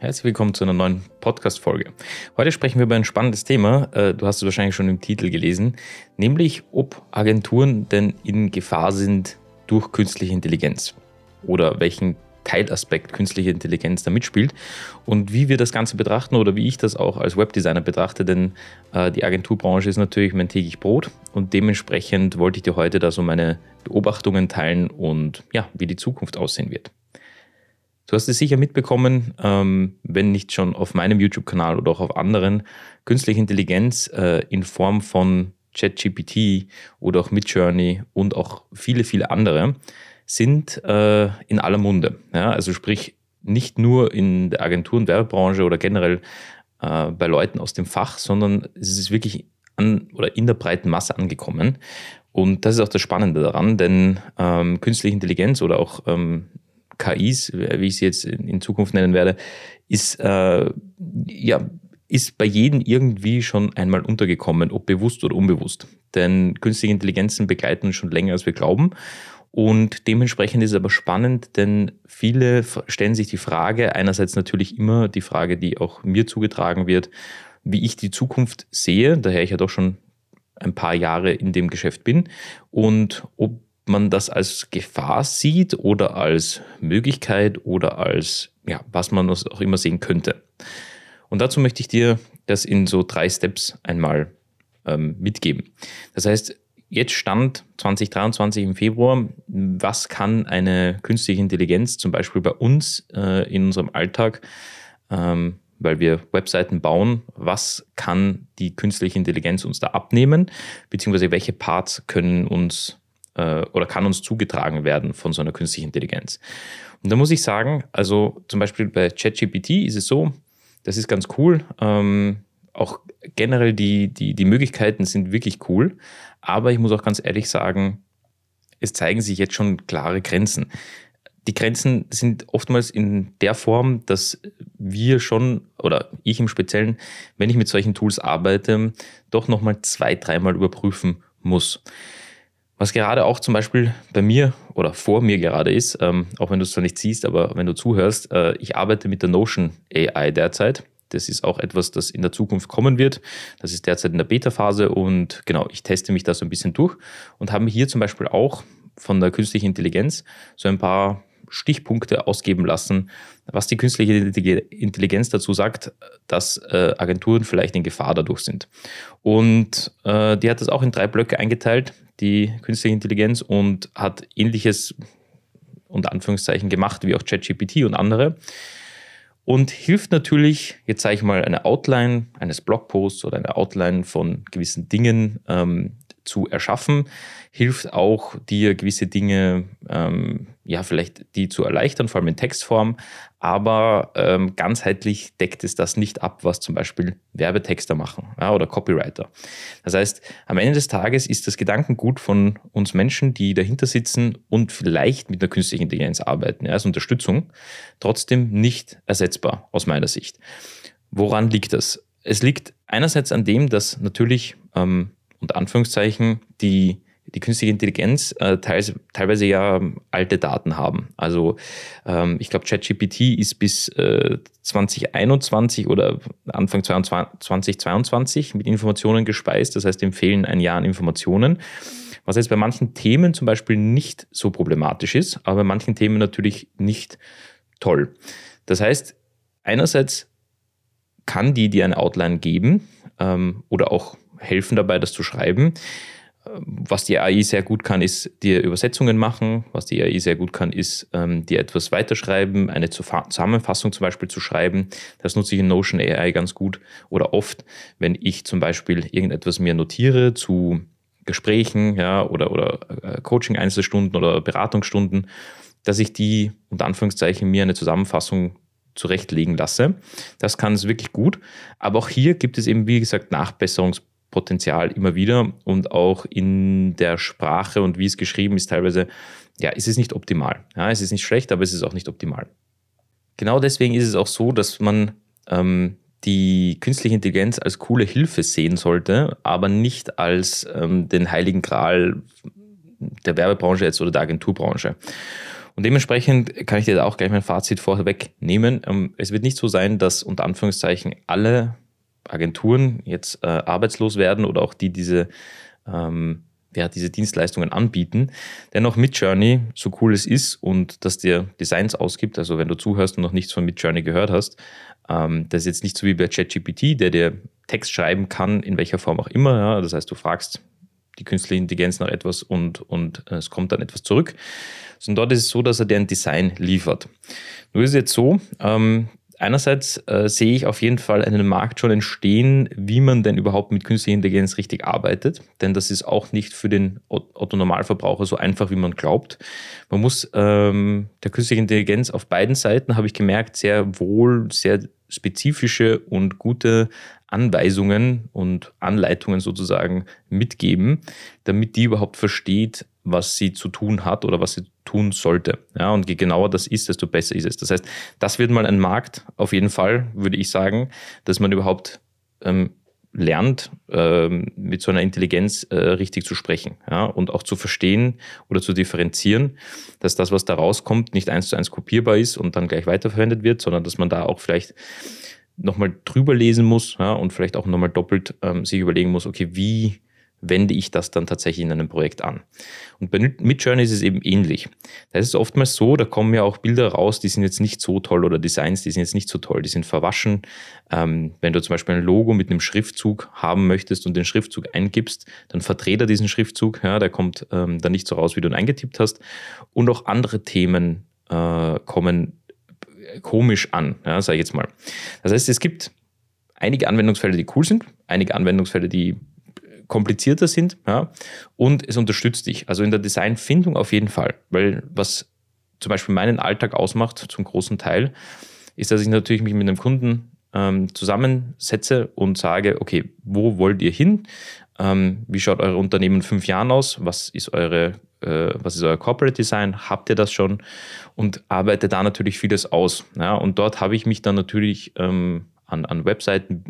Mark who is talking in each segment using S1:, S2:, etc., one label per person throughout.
S1: Herzlich willkommen zu einer neuen Podcast-Folge. Heute sprechen wir über ein spannendes Thema. Äh, du hast es wahrscheinlich schon im Titel gelesen, nämlich ob Agenturen denn in Gefahr sind durch künstliche Intelligenz oder welchen Teilaspekt künstliche Intelligenz da mitspielt und wie wir das Ganze betrachten oder wie ich das auch als Webdesigner betrachte, denn äh, die Agenturbranche ist natürlich mein täglich Brot und dementsprechend wollte ich dir heute da so meine Beobachtungen teilen und ja, wie die Zukunft aussehen wird. Du hast es sicher mitbekommen, ähm, wenn nicht schon auf meinem YouTube-Kanal oder auch auf anderen, künstliche Intelligenz äh, in Form von ChatGPT oder auch Midjourney und auch viele, viele andere sind äh, in aller Munde. Ja? Also sprich, nicht nur in der Agentur- und Werbebranche oder generell äh, bei Leuten aus dem Fach, sondern es ist wirklich an oder in der breiten Masse angekommen. Und das ist auch das Spannende daran, denn ähm, künstliche Intelligenz oder auch ähm, KIs, wie ich sie jetzt in Zukunft nennen werde, ist, äh, ja, ist bei jedem irgendwie schon einmal untergekommen, ob bewusst oder unbewusst. Denn künstliche Intelligenzen begleiten uns schon länger, als wir glauben. Und dementsprechend ist es aber spannend, denn viele stellen sich die Frage, einerseits natürlich immer die Frage, die auch mir zugetragen wird, wie ich die Zukunft sehe, daher ich ja doch schon ein paar Jahre in dem Geschäft bin und ob man das als Gefahr sieht oder als Möglichkeit oder als, ja, was man auch immer sehen könnte. Und dazu möchte ich dir das in so drei Steps einmal ähm, mitgeben. Das heißt, jetzt stand 2023 im Februar, was kann eine künstliche Intelligenz zum Beispiel bei uns äh, in unserem Alltag, ähm, weil wir Webseiten bauen, was kann die künstliche Intelligenz uns da abnehmen, beziehungsweise welche Parts können uns äh, oder kann uns zugetragen werden von so einer künstlichen Intelligenz. Und da muss ich sagen, also zum Beispiel bei ChatGPT ist es so, das ist ganz cool. Ähm, auch generell die, die, die Möglichkeiten sind wirklich cool. Aber ich muss auch ganz ehrlich sagen, es zeigen sich jetzt schon klare Grenzen. Die Grenzen sind oftmals in der Form, dass wir schon, oder ich im Speziellen, wenn ich mit solchen Tools arbeite, doch nochmal zwei, dreimal überprüfen muss. Was gerade auch zum Beispiel bei mir oder vor mir gerade ist, ähm, auch wenn du es zwar nicht siehst, aber wenn du zuhörst, äh, ich arbeite mit der Notion AI derzeit. Das ist auch etwas, das in der Zukunft kommen wird. Das ist derzeit in der Beta-Phase und genau, ich teste mich da so ein bisschen durch und habe hier zum Beispiel auch von der künstlichen Intelligenz so ein paar Stichpunkte ausgeben lassen, was die künstliche Intelligenz dazu sagt, dass äh, Agenturen vielleicht in Gefahr dadurch sind. Und äh, die hat das auch in drei Blöcke eingeteilt, die künstliche Intelligenz, und hat ähnliches unter Anführungszeichen gemacht wie auch ChatGPT und andere. Und hilft natürlich, jetzt zeige ich mal eine Outline eines Blogposts oder eine Outline von gewissen Dingen ähm, zu erschaffen, hilft auch dir gewisse Dinge, ähm, ja, vielleicht die zu erleichtern, vor allem in Textform, aber ähm, ganzheitlich deckt es das nicht ab, was zum Beispiel Werbetexter machen ja, oder Copywriter. Das heißt, am Ende des Tages ist das Gedankengut von uns Menschen, die dahinter sitzen und vielleicht mit einer künstlichen Intelligenz arbeiten, ja, als Unterstützung, trotzdem nicht ersetzbar aus meiner Sicht. Woran liegt das? Es liegt einerseits an dem, dass natürlich ähm, unter Anführungszeichen die, die künstliche Intelligenz äh, teils, teilweise ja alte Daten haben. Also ähm, ich glaube, ChatGPT ist bis äh, 2021 oder Anfang 2022 mit Informationen gespeist. Das heißt, empfehlen ein Jahr an Informationen. Was jetzt bei manchen Themen zum Beispiel nicht so problematisch ist, aber bei manchen Themen natürlich nicht toll. Das heißt, einerseits kann die dir eine Outline geben ähm, oder auch helfen dabei, das zu schreiben. Was die AI sehr gut kann, ist dir Übersetzungen machen. Was die AI sehr gut kann, ist ähm, dir etwas weiterschreiben, eine Zusammenfassung zum Beispiel zu schreiben. Das nutze ich in Notion AI ganz gut oder oft, wenn ich zum Beispiel irgendetwas mir notiere zu Gesprächen ja, oder, oder äh, Coaching-Einzelstunden oder Beratungsstunden, dass ich die unter Anführungszeichen mir eine Zusammenfassung zurechtlegen lasse. Das kann es wirklich gut. Aber auch hier gibt es eben, wie gesagt, Nachbesserungs Potenzial immer wieder und auch in der Sprache und wie es geschrieben ist, teilweise, ja, es ist nicht optimal. Ja, es ist nicht schlecht, aber es ist auch nicht optimal. Genau deswegen ist es auch so, dass man ähm, die künstliche Intelligenz als coole Hilfe sehen sollte, aber nicht als ähm, den heiligen Gral der Werbebranche jetzt oder der Agenturbranche. Und dementsprechend kann ich dir da auch gleich mein Fazit vorwegnehmen. Ähm, es wird nicht so sein, dass unter Anführungszeichen alle Agenturen jetzt äh, arbeitslos werden oder auch die diese, ähm, ja, diese Dienstleistungen anbieten. Dennoch Midjourney, so cool es ist und dass dir Designs ausgibt, also wenn du zuhörst und noch nichts von Midjourney gehört hast, ähm, das ist jetzt nicht so wie bei ChatGPT, der dir Text schreiben kann, in welcher Form auch immer. Ja? Das heißt, du fragst die künstliche Intelligenz nach etwas und, und äh, es kommt dann etwas zurück. Sondern dort ist es so, dass er dir ein Design liefert. Nur ist es jetzt so, ähm, einerseits äh, sehe ich auf jeden Fall einen Markt schon entstehen, wie man denn überhaupt mit künstlicher Intelligenz richtig arbeitet. Denn das ist auch nicht für den Otto-Normalverbraucher so einfach, wie man glaubt. Man muss ähm, der künstlichen Intelligenz auf beiden Seiten, habe ich gemerkt, sehr wohl, sehr spezifische und gute Anweisungen und Anleitungen sozusagen mitgeben, damit die überhaupt versteht, was sie zu tun hat oder was sie tun sollte. Ja, und je genauer das ist, desto besser ist es. Das heißt, das wird mal ein Markt, auf jeden Fall, würde ich sagen, dass man überhaupt ähm, lernt, ähm, mit so einer Intelligenz äh, richtig zu sprechen ja, und auch zu verstehen oder zu differenzieren, dass das, was da rauskommt, nicht eins zu eins kopierbar ist und dann gleich weiterverwendet wird, sondern dass man da auch vielleicht nochmal drüber lesen muss ja, und vielleicht auch nochmal doppelt ähm, sich überlegen muss, okay, wie wende ich das dann tatsächlich in einem Projekt an. Und bei Midjourney ist es eben ähnlich. Da ist es oftmals so, da kommen ja auch Bilder raus, die sind jetzt nicht so toll oder Designs, die sind jetzt nicht so toll, die sind verwaschen. Ähm, wenn du zum Beispiel ein Logo mit einem Schriftzug haben möchtest und den Schriftzug eingibst, dann verdreht er diesen Schriftzug, ja, der kommt ähm, dann nicht so raus, wie du ihn eingetippt hast. Und auch andere Themen äh, kommen komisch an, ja, sage ich jetzt mal. Das heißt, es gibt einige Anwendungsfälle, die cool sind, einige Anwendungsfälle, die komplizierter sind ja, und es unterstützt dich. Also in der Designfindung auf jeden Fall, weil was zum Beispiel meinen Alltag ausmacht, zum großen Teil, ist, dass ich natürlich mich mit einem Kunden ähm, zusammensetze und sage, okay, wo wollt ihr hin? Ähm, wie schaut euer Unternehmen in fünf Jahren aus? Was ist eure äh, was ist euer Corporate Design, habt ihr das schon und arbeite da natürlich vieles aus. Ja, und dort habe ich mich dann natürlich ähm, an, an Webseiten,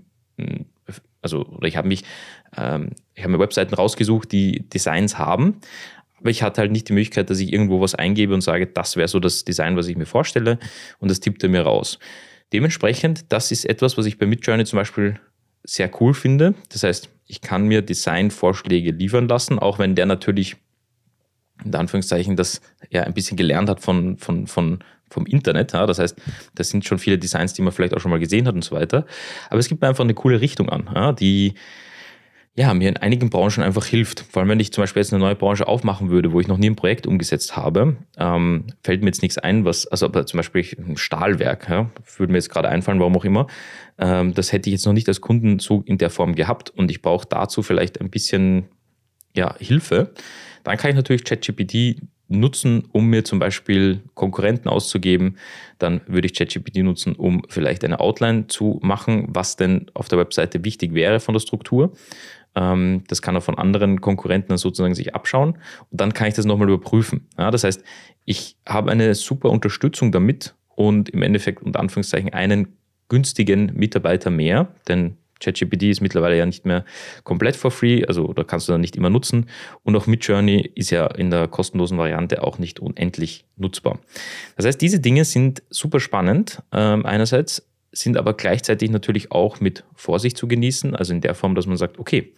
S1: also oder ich habe mich, ähm, ich habe mir Webseiten rausgesucht, die Designs haben, aber ich hatte halt nicht die Möglichkeit, dass ich irgendwo was eingebe und sage, das wäre so das Design, was ich mir vorstelle und das tippt er mir raus. Dementsprechend, das ist etwas, was ich bei Midjourney zum Beispiel sehr cool finde. Das heißt, ich kann mir Designvorschläge liefern lassen, auch wenn der natürlich in Anführungszeichen, das er ein bisschen gelernt hat von, von, von, vom Internet. Ja? Das heißt, das sind schon viele Designs, die man vielleicht auch schon mal gesehen hat und so weiter. Aber es gibt mir einfach eine coole Richtung an, ja? die ja, mir in einigen Branchen einfach hilft. Vor allem, wenn ich zum Beispiel jetzt eine neue Branche aufmachen würde, wo ich noch nie ein Projekt umgesetzt habe, ähm, fällt mir jetzt nichts ein, was, also zum Beispiel ein Stahlwerk, ja, würde mir jetzt gerade einfallen, warum auch immer, ähm, das hätte ich jetzt noch nicht als Kunden so in der Form gehabt und ich brauche dazu vielleicht ein bisschen ja, Hilfe. Dann kann ich natürlich ChatGPT nutzen, um mir zum Beispiel Konkurrenten auszugeben. Dann würde ich ChatGPT nutzen, um vielleicht eine Outline zu machen, was denn auf der Webseite wichtig wäre von der Struktur. Ähm, das kann er von anderen Konkurrenten sozusagen sich abschauen und dann kann ich das nochmal überprüfen. Das heißt, ich habe eine super Unterstützung damit und im Endeffekt unter Anführungszeichen einen günstigen Mitarbeiter mehr, denn ChatGPT ist mittlerweile ja nicht mehr komplett for free, also da kannst du dann nicht immer nutzen. Und auch Midjourney ist ja in der kostenlosen Variante auch nicht unendlich nutzbar. Das heißt, diese Dinge sind super spannend. Ähm, einerseits sind aber gleichzeitig natürlich auch mit Vorsicht zu genießen, also in der Form, dass man sagt, okay,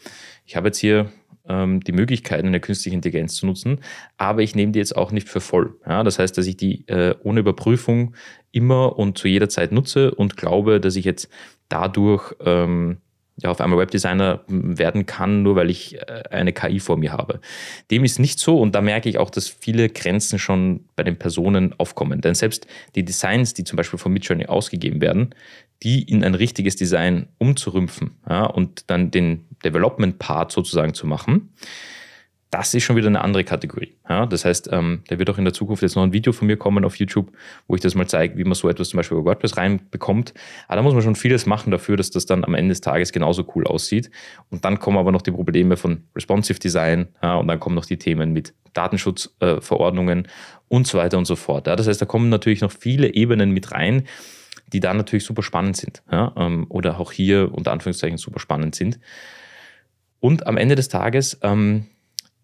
S1: ich habe jetzt hier die Möglichkeit, eine künstliche Intelligenz zu nutzen, aber ich nehme die jetzt auch nicht für voll. Ja, das heißt, dass ich die äh, ohne Überprüfung immer und zu jeder Zeit nutze und glaube, dass ich jetzt dadurch ähm, ja, auf einmal Webdesigner werden kann, nur weil ich äh, eine KI vor mir habe. Dem ist nicht so und da merke ich auch, dass viele Grenzen schon bei den Personen aufkommen. Denn selbst die Designs, die zum Beispiel von Midjourney ausgegeben werden, die in ein richtiges Design umzurümpfen ja, und dann den Development-Part sozusagen zu machen, das ist schon wieder eine andere Kategorie. Ja, das heißt, ähm, da wird auch in der Zukunft jetzt noch ein Video von mir kommen auf YouTube, wo ich das mal zeige, wie man so etwas zum Beispiel über WordPress reinbekommt. Aber da muss man schon vieles machen dafür, dass das dann am Ende des Tages genauso cool aussieht. Und dann kommen aber noch die Probleme von Responsive Design ja, und dann kommen noch die Themen mit Datenschutzverordnungen äh, und so weiter und so fort. Ja, das heißt, da kommen natürlich noch viele Ebenen mit rein, die dann natürlich super spannend sind. Ja, ähm, oder auch hier unter Anführungszeichen super spannend sind. Und am Ende des Tages ähm,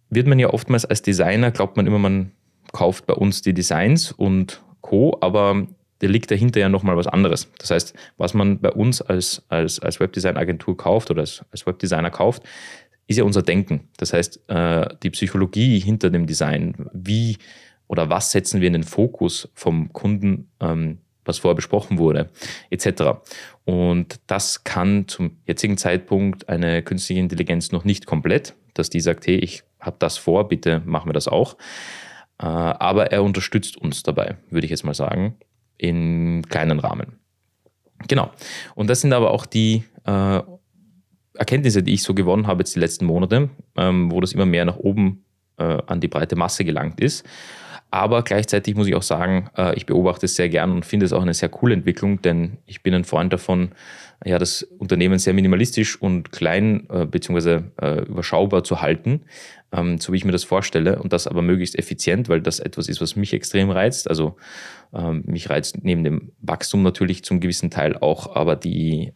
S1: wird man ja oftmals als Designer, glaubt man immer, man kauft bei uns die Designs und Co., aber da liegt dahinter ja nochmal was anderes. Das heißt, was man bei uns als, als, als Webdesign-Agentur kauft oder als, als Webdesigner kauft, ist ja unser Denken. Das heißt, äh, die Psychologie hinter dem Design, wie oder was setzen wir in den Fokus vom Kunden, ähm, was vorher besprochen wurde, etc. Und das kann zum jetzigen Zeitpunkt eine künstliche Intelligenz noch nicht komplett, dass die sagt, hey, ich habe das vor, bitte machen wir das auch. Äh, aber er unterstützt uns dabei, würde ich jetzt mal sagen, in kleinen Rahmen. Genau. Und das sind aber auch die äh, Erkenntnisse, die ich so gewonnen habe jetzt die letzten Monate, ähm, wo das immer mehr nach oben äh, an die breite Masse gelangt ist. Aber gleichzeitig muss ich auch sagen, äh, ich beobachte es sehr gern und finde es auch eine sehr coole Entwicklung, denn ich bin ein Freund davon, ja, das Unternehmen sehr minimalistisch und klein äh, bzw. Äh, überschaubar zu halten, ähm, so wie ich mir das vorstelle und das aber möglichst effizient, weil das etwas ist, was mich extrem reizt. Also ähm, mich reizt neben dem Wachstum natürlich zum gewissen Teil auch, aber die,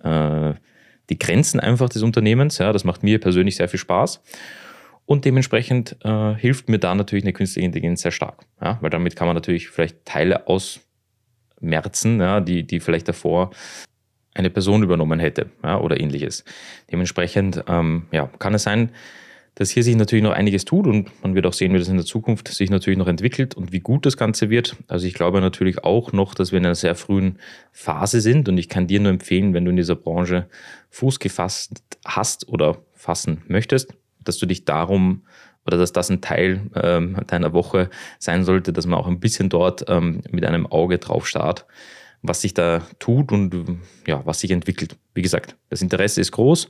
S1: die Grenzen einfach des Unternehmens, ja, das macht mir persönlich sehr viel Spaß. Und dementsprechend äh, hilft mir da natürlich eine künstliche Intelligenz sehr stark. Ja? Weil damit kann man natürlich vielleicht Teile ausmerzen, ja, die, die vielleicht davor eine Person übernommen hätte ja, oder ähnliches. Dementsprechend ähm, ja, kann es sein, dass hier sich natürlich noch einiges tut und man wird auch sehen, wie das in der Zukunft sich natürlich noch entwickelt und wie gut das Ganze wird. Also ich glaube natürlich auch noch, dass wir in einer sehr frühen Phase sind und ich kann dir nur empfehlen, wenn du in dieser Branche Fuß gefasst hast oder fassen möchtest, dass du dich darum oder dass das ein Teil ähm, deiner Woche sein sollte, dass man auch ein bisschen dort ähm, mit einem Auge drauf starrt, was sich da tut und ja, was sich entwickelt. Wie gesagt, das Interesse ist groß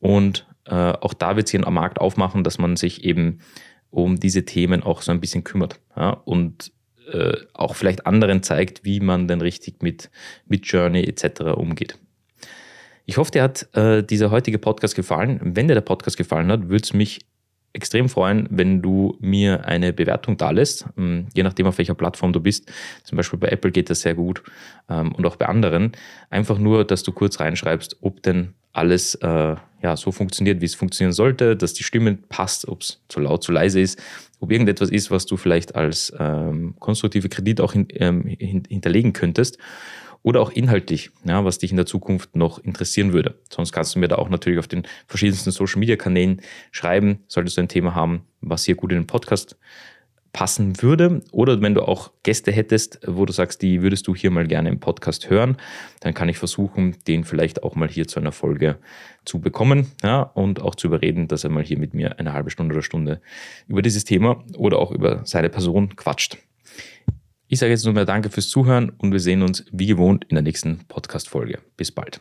S1: und äh, auch da wird sich ein Markt aufmachen, dass man sich eben um diese Themen auch so ein bisschen kümmert ja, und äh, auch vielleicht anderen zeigt, wie man denn richtig mit, mit Journey etc. umgeht. Ich hoffe, dir hat äh, dieser heutige Podcast gefallen. Wenn dir der Podcast gefallen hat, würde es mich extrem freuen, wenn du mir eine Bewertung da lässt, ähm, je nachdem, auf welcher Plattform du bist. Zum Beispiel bei Apple geht das sehr gut ähm, und auch bei anderen. Einfach nur, dass du kurz reinschreibst, ob denn alles äh, ja, so funktioniert, wie es funktionieren sollte, dass die Stimme passt, ob es zu laut, zu leise ist, ob irgendetwas ist, was du vielleicht als ähm, konstruktive Kredit auch hin, ähm, hinterlegen könntest oder auch inhaltlich, ja, was dich in der Zukunft noch interessieren würde. Sonst kannst du mir da auch natürlich auf den verschiedensten Social Media Kanälen schreiben, solltest du ein Thema haben, was hier gut in den Podcast passen würde. Oder wenn du auch Gäste hättest, wo du sagst, die würdest du hier mal gerne im Podcast hören, dann kann ich versuchen, den vielleicht auch mal hier zu einer Folge zu bekommen ja, und auch zu überreden, dass er mal hier mit mir eine halbe Stunde oder Stunde über dieses Thema oder auch über seine Person quatscht. Ich sage jetzt nur mehr Danke fürs Zuhören und wir sehen uns wie gewohnt in der nächsten Podcast-Folge. Bis bald.